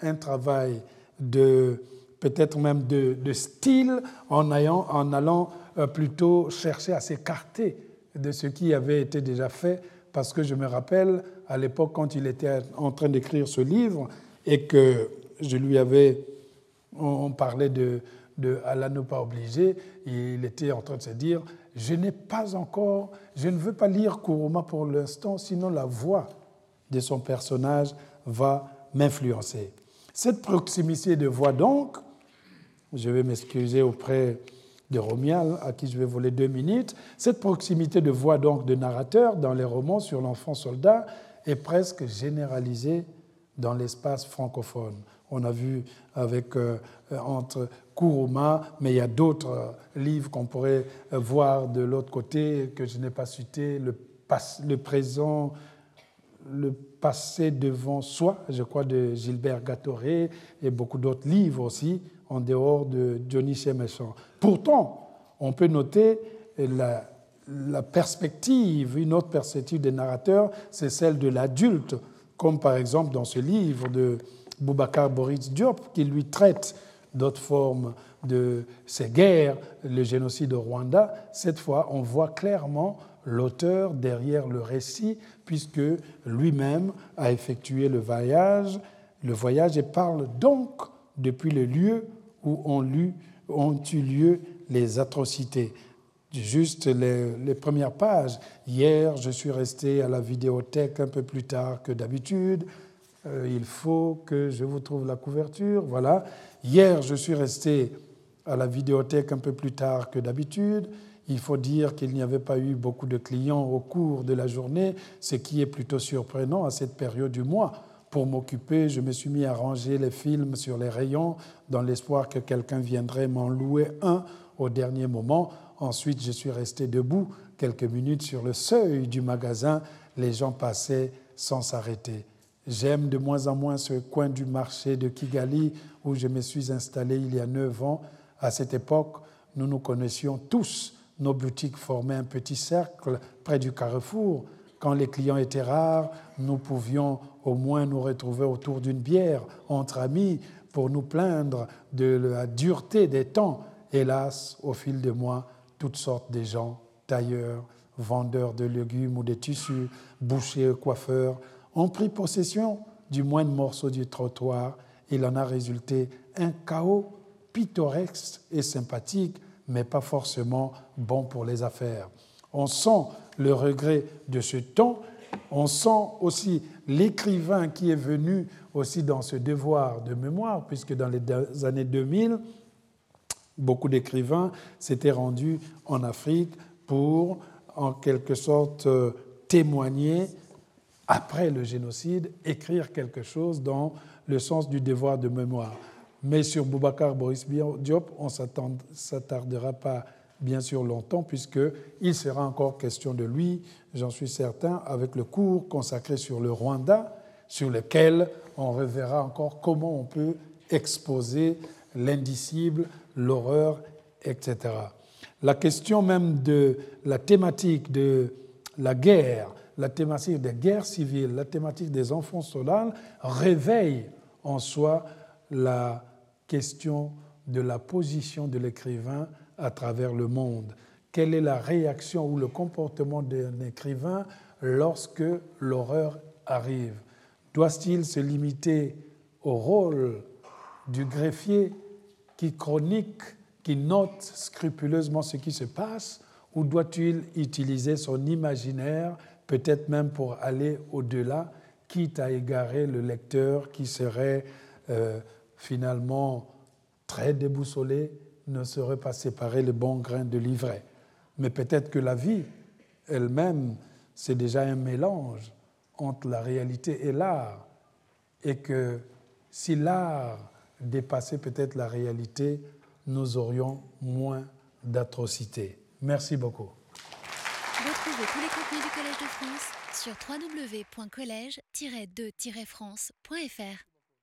un travail de peut-être même de, style en allant euh, plutôt chercher à s'écarter de ce qui avait été déjà fait, parce que je me rappelle à l'époque quand il était en train d'écrire ce livre et que je lui avais, on parlait de, de Allah ne pas obligé, il était en train de se dire, je n'ai pas encore, je ne veux pas lire Kuruma pour l'instant, sinon la voix de son personnage va m'influencer. Cette proximité de voix donc, je vais m'excuser auprès de Romial, à qui je vais voler deux minutes. Cette proximité de voix donc de narrateur dans les romans sur l'enfant soldat est presque généralisée dans l'espace francophone. On a vu avec, euh, entre Kuruma, mais il y a d'autres euh, livres qu'on pourrait euh, voir de l'autre côté que je n'ai pas cité, le, le présent, le passé devant soi, je crois, de Gilbert Gattoré, et beaucoup d'autres livres aussi, en dehors de Johnny Cheméchant. Pourtant, on peut noter la, la, perspective, une autre perspective des narrateurs, c'est celle de l'adulte, comme par exemple dans ce livre de Boubacar Boris Diop, qui lui traite d'autres formes de ces guerres, le génocide au Rwanda. Cette fois, on voit clairement l'auteur derrière le récit, puisque lui-même a effectué le voyage, le voyage et parle donc depuis le lieu où ont, eu lieu les atrocités. Juste les, les, premières pages. Hier, je suis resté à la vidéothèque un peu plus tard que d'habitude. Euh, il faut que je vous trouve la couverture. Voilà. Hier, je suis resté à la vidéothèque un peu plus tard que d'habitude. Il faut dire qu'il n'y avait pas eu beaucoup de clients au cours de la journée, ce qui est plutôt surprenant à cette période du mois pour m'occuper, je me suis mis à ranger les films sur les rayons dans l'espoir que quelqu'un viendrait m'en louer un au dernier moment. Ensuite, je suis resté debout quelques minutes sur le seuil du magasin. Les gens passaient sans s'arrêter. J'aime de moins en moins ce coin du marché de Kigali où je me suis installé il y a neuf ans. À cette époque, nous nous connaissions tous. Nos boutiques formaient un petit cercle près du carrefour. Quand les clients étaient rares, nous pouvions au moins nous retrouver autour d'une bière entre amis pour nous plaindre de la dureté des temps. Hélas, au fil des mois, toutes sortes de gens, tailleurs, vendeurs de légumes ou de tissus, bouchers, coiffeurs, ont pris possession du moindre morceau du trottoir. Il en a résulté un chaos pittoresque et sympathique, mais pas forcément bon pour les affaires. On sent le regret de ce temps. On sent aussi l'écrivain qui est venu aussi dans ce devoir de mémoire, puisque dans les années 2000, beaucoup d'écrivains s'étaient rendus en Afrique pour, en quelque sorte, euh, témoigner après le génocide, écrire quelque chose dans le sens du devoir de mémoire. Mais sur Boubacar Boris Diop, on ne s'attardera pas bien sûr longtemps, puisqu'il sera encore question de lui, j'en suis certain, avec le cours consacré sur le Rwanda, sur lequel on reverra encore comment on peut exposer l'indicible, l'horreur, etc. La question même de la thématique de la guerre, la thématique des guerres civiles, la thématique des enfants soldats réveille en soi la question de la position de l'écrivain à travers le monde. Quelle est la réaction ou le comportement d'un écrivain lorsque l'horreur arrive? Doit-il se limiter au rôle du greffier qui chronique, qui note scrupuleusement ce qui se passe, ou doit-il utiliser son imaginaire, peut-être même pour aller au-delà, quitte à égarer le lecteur qui serait euh, finalement très déboussolé ne saurait pas séparer le bon grain de l'ivraie. Mais peut-être que la vie elle-même, c'est déjà un mélange entre la réalité et l'art. Et que si l'art dépassait peut-être la réalité, nous aurions moins d'atrocité. Merci beaucoup. Retrouvez tous les contenus du Collège de France sur www.colège-2-france.fr.